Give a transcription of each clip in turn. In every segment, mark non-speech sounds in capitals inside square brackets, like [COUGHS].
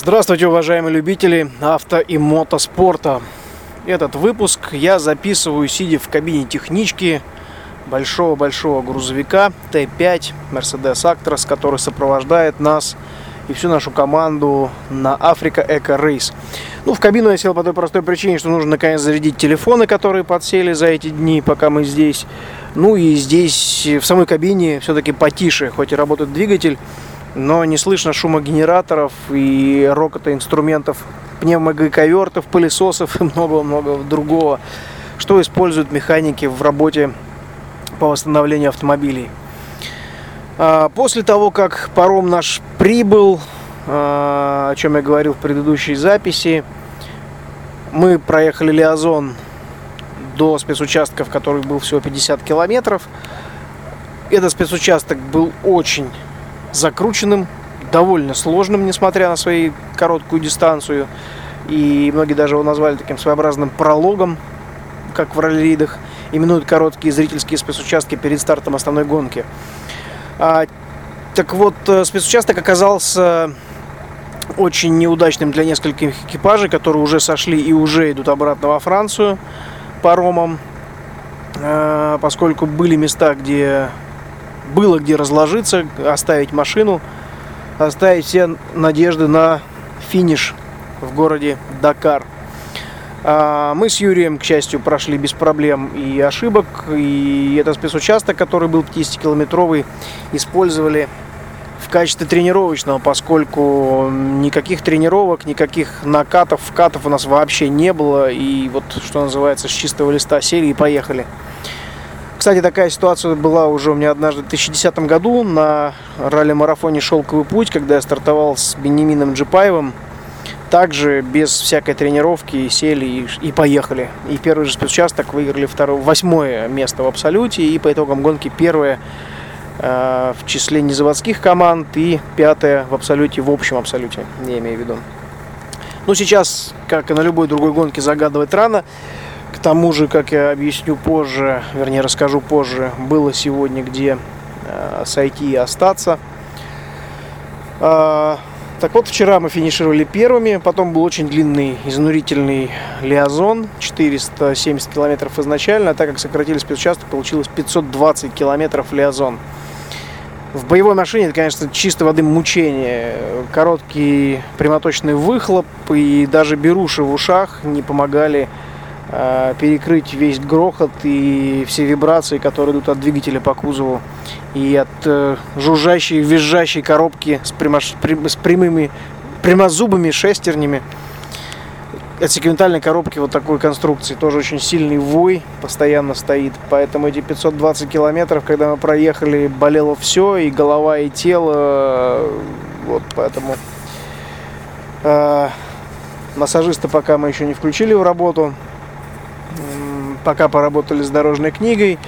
Здравствуйте, уважаемые любители авто и мотоспорта. Этот выпуск я записываю, сидя в кабине технички большого-большого грузовика Т5 Mercedes Actros, который сопровождает нас и всю нашу команду на Африка Эко Рейс. Ну, в кабину я сел по той простой причине, что нужно наконец зарядить телефоны, которые подсели за эти дни, пока мы здесь. Ну и здесь, в самой кабине, все-таки потише, хоть и работает двигатель, но не слышно шума генераторов и рокота инструментов, пневмогайковертов, пылесосов и много-много другого, что используют механики в работе по восстановлению автомобилей. А, после того, как паром наш прибыл, а, о чем я говорил в предыдущей записи, мы проехали Лиазон до спецучастка, в который был всего 50 километров. Этот спецучасток был очень закрученным, довольно сложным, несмотря на свою короткую дистанцию. И многие даже его назвали таким своеобразным прологом, как в раллиридах. Именуют короткие зрительские спецучастки перед стартом основной гонки. А, так вот, э, спецучасток оказался очень неудачным для нескольких экипажей, которые уже сошли и уже идут обратно во Францию паромом, а, поскольку были места, где было где разложиться, оставить машину, оставить все надежды на финиш в городе Дакар. А, мы с Юрием, к счастью, прошли без проблем и ошибок. И этот спецучасток, который был 50-километровый, использовали в качестве тренировочного, поскольку никаких тренировок, никаких накатов, вкатов у нас вообще не было. И вот, что называется, с чистого листа сели и поехали. Кстати, такая ситуация была уже у меня однажды в 2010 году на ралли-марафоне «Шелковый путь», когда я стартовал с Бенемином Джипаевым. Также без всякой тренировки сели и, и поехали. И первый же спецучасток выиграли второе, восьмое место в абсолюте. И по итогам гонки первое э, в числе незаводских команд и пятое в абсолюте, в общем абсолюте, я имею в виду. Ну, сейчас, как и на любой другой гонке, загадывать рано. К тому же, как я объясню позже, вернее расскажу позже, было сегодня где э, сойти и остаться. Э, так вот, вчера мы финишировали первыми, потом был очень длинный, изнурительный лиазон, 470 километров изначально, а так как сократили спецучасток, получилось 520 километров лиазон. В боевой машине это, конечно, чистой воды мучение. Короткий прямоточный выхлоп и даже беруши в ушах не помогали перекрыть весь грохот и все вибрации, которые идут от двигателя по кузову и от э, жужжащей, визжащей коробки с, прямош... с прямыми прямозубыми шестернями. От секвентальной коробки вот такой конструкции тоже очень сильный вой постоянно стоит. Поэтому эти 520 километров, когда мы проехали, болело все, и голова, и тело. Вот поэтому э, массажиста пока мы еще не включили в работу пока поработали с дорожной книгой.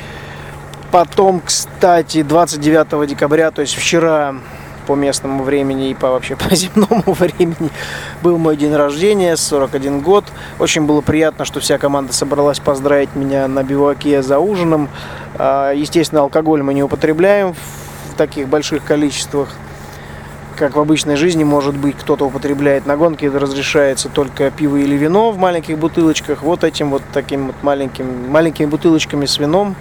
Потом, кстати, 29 декабря, то есть вчера по местному времени и по вообще [LAUGHS] по земному времени был мой день рождения, 41 год. Очень было приятно, что вся команда собралась поздравить меня на биваке за ужином. А, естественно, алкоголь мы не употребляем в таких больших количествах как в обычной жизни, может быть, кто-то употребляет на гонке, разрешается только пиво или вино в маленьких бутылочках. Вот этим вот таким вот маленьким, маленькими бутылочками с вином.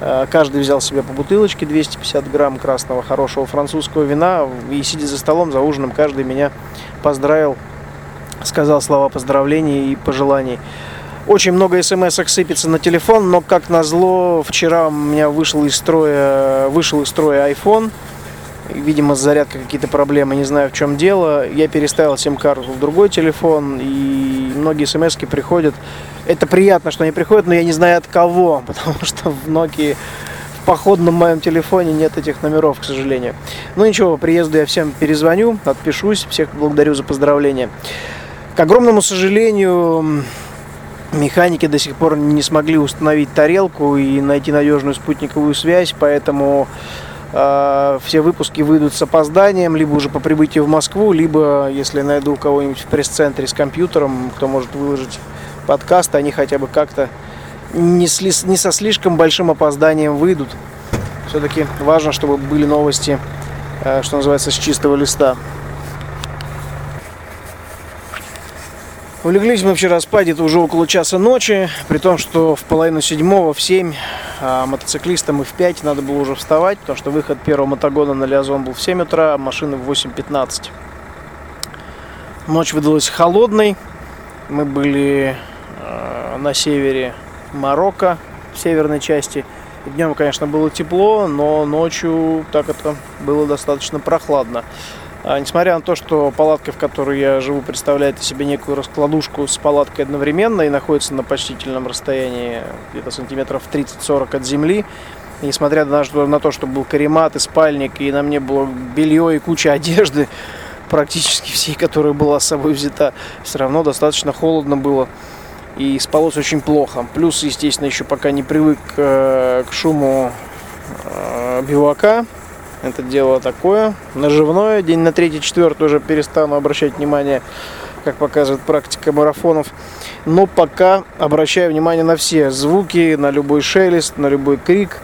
Э, каждый взял себе по бутылочке 250 грамм красного хорошего французского вина. И сидя за столом, за ужином, каждый меня поздравил, сказал слова поздравлений и пожеланий. Очень много смс сыпется на телефон, но как назло, вчера у меня вышел из строя, вышел из строя iPhone видимо, с зарядкой какие-то проблемы, не знаю в чем дело. Я переставил сим-карту в другой телефон, и многие смс приходят. Это приятно, что они приходят, но я не знаю от кого, [LAUGHS] потому что в Nokia в походном моем телефоне нет этих номеров, к сожалению. Ну ничего, по приезду я всем перезвоню, отпишусь, всех благодарю за поздравления. К огромному сожалению, механики до сих пор не смогли установить тарелку и найти надежную спутниковую связь, поэтому все выпуски выйдут с опозданием, либо уже по прибытию в Москву, либо, если найду кого-нибудь в пресс-центре с компьютером, кто может выложить подкаст, они хотя бы как-то не, сли, не со слишком большим опозданием выйдут. Все-таки важно, чтобы были новости, э, что называется, с чистого листа. Улеглись мы вчера спать где-то уже около часа ночи, при том, что в половину седьмого, в семь, а мотоциклистам и в пять надо было уже вставать, потому что выход первого мотогона на Лиазон был в 7 утра, а машины в 8.15. Ночь выдалась холодной. Мы были э, на севере Марокко, в северной части. Днем, конечно, было тепло, но ночью так это было достаточно прохладно. А, несмотря на то, что палатка, в которой я живу, представляет из себя некую раскладушку с палаткой одновременно и находится на почтительном расстоянии где-то сантиметров 30-40 от земли, несмотря на, на то, что был каремат и спальник, и на мне было белье и куча одежды, [LAUGHS] практически всей, которая была с собой взята, все равно достаточно холодно было. И спалось очень плохо. Плюс, естественно, еще пока не привык э, к шуму э, бивака, это дело такое, наживное. День на третий, четвертый уже перестану обращать внимание, как показывает практика марафонов. Но пока обращаю внимание на все звуки, на любой шелест, на любой крик.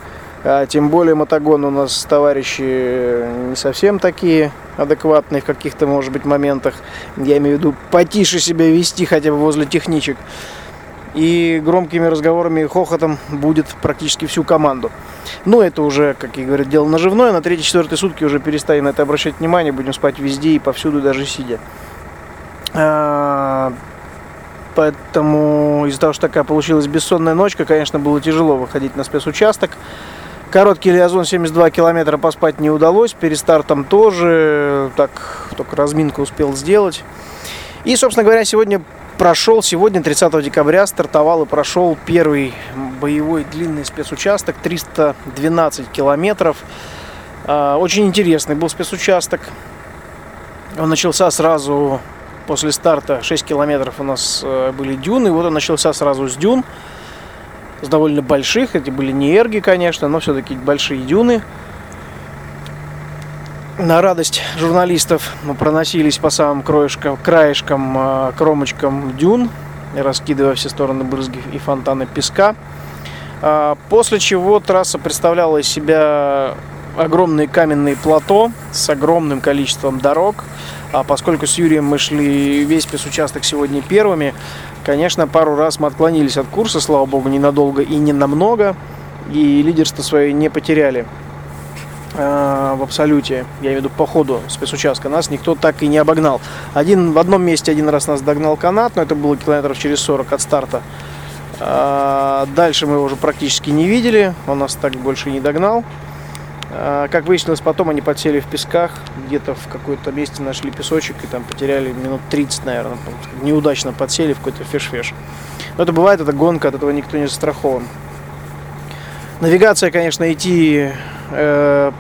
А тем более мотогон у нас товарищи не совсем такие адекватные в каких-то, может быть, моментах. Я имею в виду потише себя вести хотя бы возле техничек. И громкими разговорами и хохотом будет практически всю команду. Но это уже, как я говорю, дело наживное. На третьей-четвертой сутки уже перестанем на это обращать внимание. Будем спать везде и повсюду, даже сидя. А, поэтому из-за того, что такая получилась бессонная ночка, конечно, было тяжело выходить на спецучасток. Короткий лиазон 72 километра поспать не удалось. Перестартом тоже. Так, только разминку успел сделать. И, собственно говоря, сегодня прошел. Сегодня, 30 декабря, стартовал и прошел первый боевой длинный спецучасток, 312 километров. А, очень интересный был спецучасток. Он начался сразу после старта, 6 километров у нас э, были дюны, вот он начался сразу с дюн, с довольно больших, эти были не эрги, конечно, но все-таки большие дюны на радость журналистов мы проносились по самым краешкам, краешкам а, кромочкам дюн, раскидывая все стороны брызги и фонтаны песка. А, после чего трасса представляла из себя огромные каменные плато с огромным количеством дорог. А поскольку с Юрием мы шли весь спецучасток сегодня первыми, конечно, пару раз мы отклонились от курса, слава богу, ненадолго и не намного, и лидерство свое не потеряли. Э, в абсолюте, я имею в виду по ходу спецучастка, нас никто так и не обогнал. Один, в одном месте один раз нас догнал канат, но это было километров через 40 от старта. Э, дальше мы его уже практически не видели, он нас так больше не догнал. Э, как выяснилось, потом они подсели в песках, где-то в какой-то месте нашли песочек и там потеряли минут 30, наверное. Неудачно подсели в какой-то феш-феш. Но это бывает, это гонка, от этого никто не застрахован. Навигация, конечно, идти э,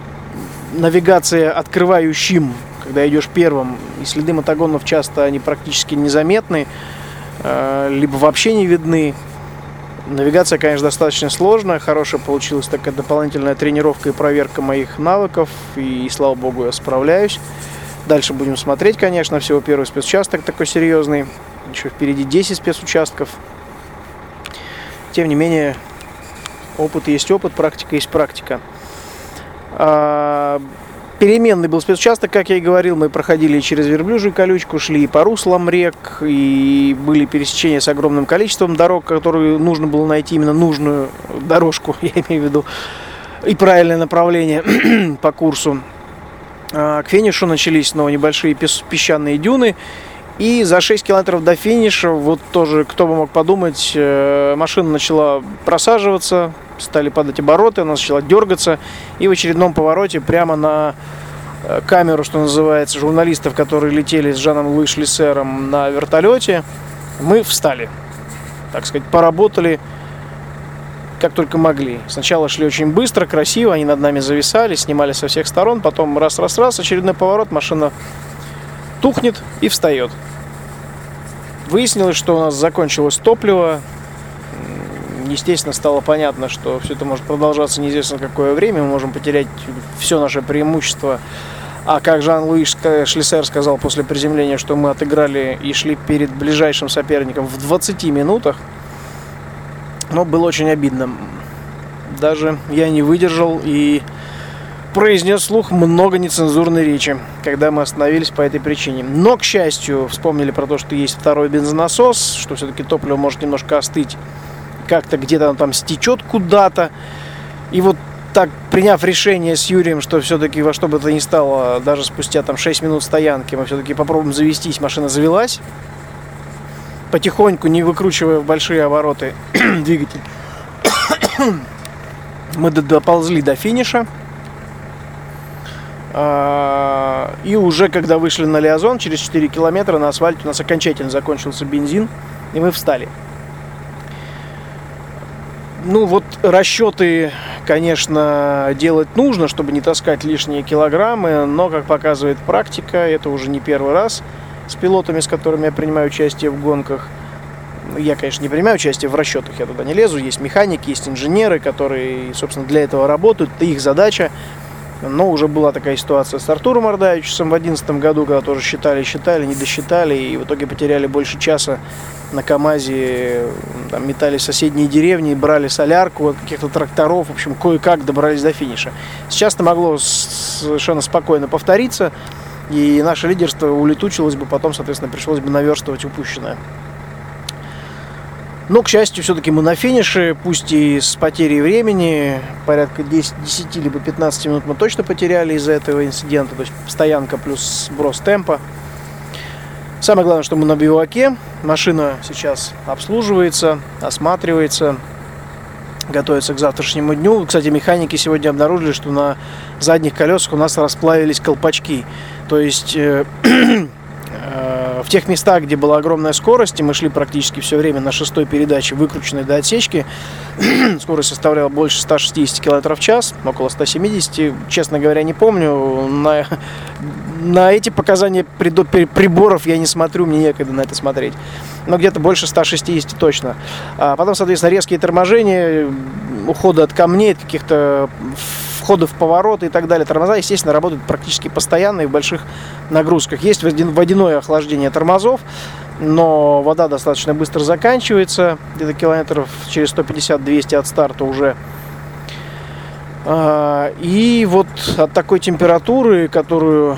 навигация открывающим, когда идешь первым, и следы мотогонов часто они практически незаметны, э, либо вообще не видны. Навигация, конечно, достаточно сложная, хорошая получилась такая дополнительная тренировка и проверка моих навыков, и, слава богу, я справляюсь. Дальше будем смотреть, конечно, всего первый спецучасток такой серьезный, еще впереди 10 спецучастков. Тем не менее, опыт есть опыт, практика есть практика. А, переменный был спецучасток, как я и говорил, мы проходили через верблюжью колючку, шли по руслам рек, и были пересечения с огромным количеством дорог, которые нужно было найти именно нужную дорожку, [LAUGHS] я имею в виду, и правильное направление [CLEARS THROAT] по курсу. А, к финишу начались снова небольшие песчаные дюны, и за 6 километров до финиша, вот тоже, кто бы мог подумать, э, машина начала просаживаться, стали падать обороты, она начала дергаться. И в очередном повороте прямо на э, камеру, что называется, журналистов, которые летели с Жаном Луи Шлиссером на вертолете, мы встали. Так сказать, поработали как только могли. Сначала шли очень быстро, красиво, они над нами зависали, снимали со всех сторон, потом раз-раз-раз, очередной поворот, машина тухнет и встает. Выяснилось, что у нас закончилось топливо. Естественно, стало понятно, что все это может продолжаться неизвестно какое время. Мы можем потерять все наше преимущество. А как Жан-Луи Шлиссер сказал после приземления, что мы отыграли и шли перед ближайшим соперником в 20 минутах, но было очень обидно. Даже я не выдержал и произнес слух много нецензурной речи, когда мы остановились по этой причине. Но, к счастью, вспомнили про то, что есть второй бензонасос, что все-таки топливо может немножко остыть, как-то где-то там стечет куда-то. И вот так, приняв решение с Юрием, что все-таки во что бы то ни стало, даже спустя там 6 минут стоянки, мы все-таки попробуем завестись, машина завелась. Потихоньку, не выкручивая в большие обороты [CLEARS THROAT] двигатель, [COUGHS] мы доползли до финиша. А, и уже когда вышли на Лиазон, через 4 километра на асфальте у нас окончательно закончился бензин, и мы встали. Ну вот расчеты, конечно, делать нужно, чтобы не таскать лишние килограммы, но, как показывает практика, это уже не первый раз с пилотами, с которыми я принимаю участие в гонках. Я, конечно, не принимаю участие в расчетах, я туда не лезу. Есть механики, есть инженеры, которые, собственно, для этого работают. Это их задача но уже была такая ситуация с Артуром Ордаевичем в 2011 году, когда тоже считали, считали, не досчитали, и в итоге потеряли больше часа на КАМАЗе, там, метали соседние деревни, брали солярку от каких-то тракторов, в общем, кое-как добрались до финиша. Сейчас это могло совершенно спокойно повториться, и наше лидерство улетучилось бы, потом, соответственно, пришлось бы наверстывать упущенное. Но, к счастью, все-таки мы на финише, пусть и с потерей времени, порядка 10, 10 либо 15 минут мы точно потеряли из-за этого инцидента, то есть стоянка плюс сброс темпа. Самое главное, что мы на биваке, машина сейчас обслуживается, осматривается, готовится к завтрашнему дню. Кстати, механики сегодня обнаружили, что на задних колесах у нас расплавились колпачки. То есть э, [CLEARS THROAT] в тех местах, где была огромная скорость, и мы шли практически все время на шестой передаче, выкрученной до отсечки, [CLEARS THROAT] скорость составляла больше 160 км в час, около 170, честно говоря, не помню. На, на эти показания приборов я не смотрю, мне некогда на это смотреть. Но где-то больше 160 точно. А потом, соответственно, резкие торможения, уходы от камней, от каких-то входы в повороты и так далее. Тормоза, естественно, работают практически постоянно и в больших нагрузках. Есть водяное охлаждение тормозов, но вода достаточно быстро заканчивается, где-то километров через 150-200 от старта уже. А, и вот от такой температуры, которую,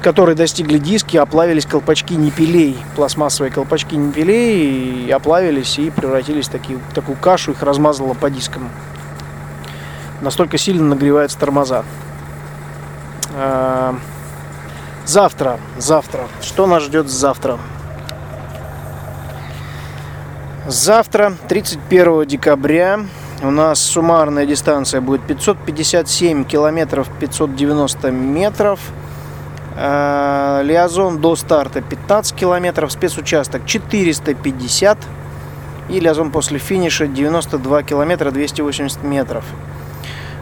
которой достигли диски, оплавились колпачки непилей, пластмассовые колпачки непилей, и оплавились и превратились в такие, в такую кашу, их размазало по дискам настолько сильно нагреваются тормоза. А, завтра, завтра. Что нас ждет завтра? Завтра, 31 декабря, у нас суммарная дистанция будет 557 километров 590 метров. А, Лиазон до старта 15 километров, спецучасток 450 и Лиазон после финиша 92 километра 280 метров.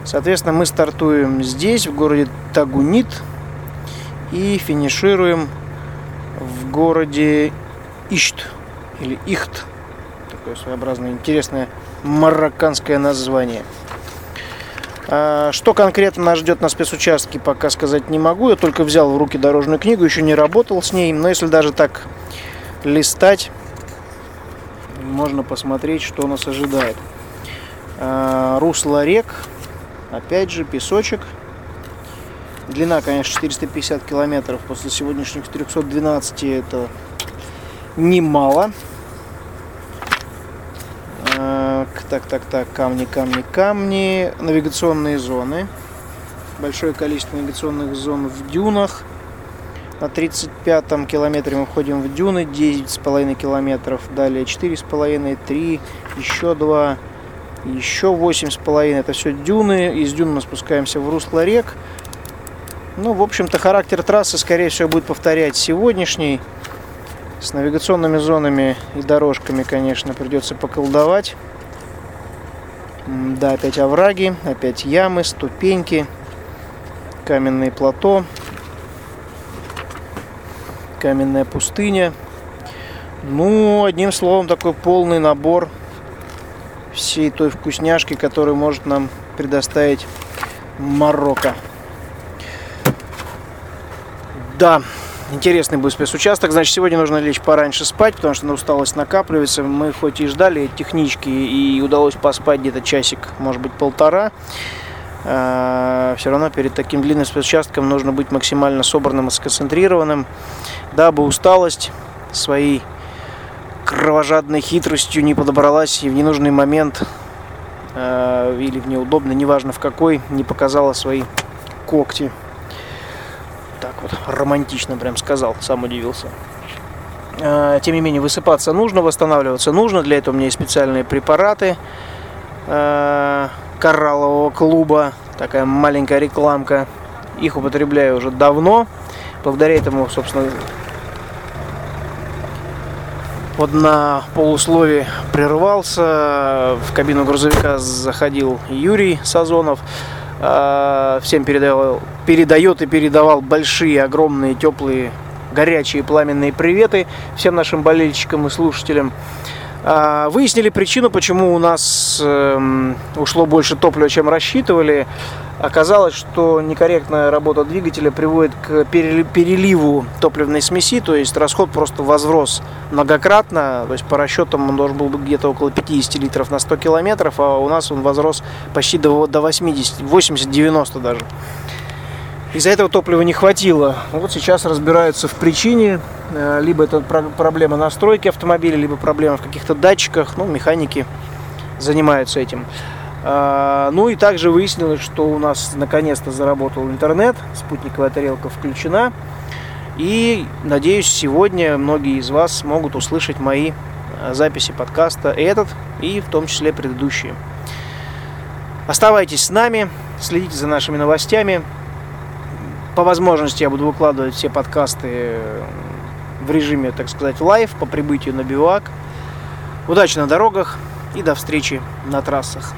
Соответственно, мы стартуем здесь, в городе Тагунит, и финишируем в городе Ишт, или Ихт. Такое своеобразное, интересное марокканское название. А, что конкретно нас ждет на спецучастке, пока сказать не могу. Я только взял в руки дорожную книгу, еще не работал с ней. Но если даже так листать, можно посмотреть, что нас ожидает. А, русло рек, Опять же, песочек. Длина, конечно, 450 километров. После сегодняшних 312 это немало. Так, так, так, камни, камни, камни. Навигационные зоны. Большое количество навигационных зон в дюнах. На 35 километре мы входим в дюны, 9,5 километров. Далее 4,5, 3, еще 2, еще 8,5 это все дюны. Из дюн мы спускаемся в русло рек. Ну, в общем-то, характер трассы, скорее всего, будет повторять сегодняшний. С навигационными зонами и дорожками, конечно, придется поколдовать. Да, опять овраги, опять ямы, ступеньки, каменные плато, каменная пустыня. Ну, одним словом, такой полный набор всей той вкусняшки, которую может нам предоставить Марокко. Да, интересный будет спецучасток. Значит, сегодня нужно лечь пораньше спать, потому что на усталость накапливается. Мы хоть и ждали технички, и удалось поспать где-то часик, может быть, полтора. Все равно перед таким длинным спецучастком нужно быть максимально собранным и сконцентрированным, дабы усталость своей кровожадной хитростью не подобралась и в ненужный момент э, или в неудобный, неважно в какой, не показала свои когти. Так вот, романтично прям сказал, сам удивился. Э, тем не менее, высыпаться нужно, восстанавливаться нужно. Для этого у меня есть специальные препараты э, кораллового клуба. Такая маленькая рекламка. Их употребляю уже давно. Благодаря этому, собственно, вот на полуслове прервался. В кабину грузовика заходил Юрий Сазонов. Э, всем передавал, передает и передавал большие, огромные, теплые горячие пламенные приветы всем нашим болельщикам и слушателям. А, выяснили причину, почему у нас эм, ушло больше топлива, чем рассчитывали. Оказалось, что некорректная работа двигателя приводит к переливу топливной смеси, то есть расход просто возрос многократно, то есть по расчетам он должен был быть где-то около 50 литров на 100 километров, а у нас он возрос почти до, до 80, 80-90 даже. Из-за этого топлива не хватило. Вот сейчас разбираются в причине. Э, либо это проблема настройки автомобиля, либо проблема в каких-то датчиках. Ну, механики занимаются этим. А, ну и также выяснилось, что у нас наконец-то заработал интернет, спутниковая тарелка включена. И надеюсь, сегодня многие из вас смогут услышать мои э, записи подкаста этот и в том числе предыдущие. Оставайтесь с нами, следите за нашими новостями по возможности я буду выкладывать все подкасты в режиме, так сказать, live по прибытию на бивак. Удачи на дорогах и до встречи на трассах.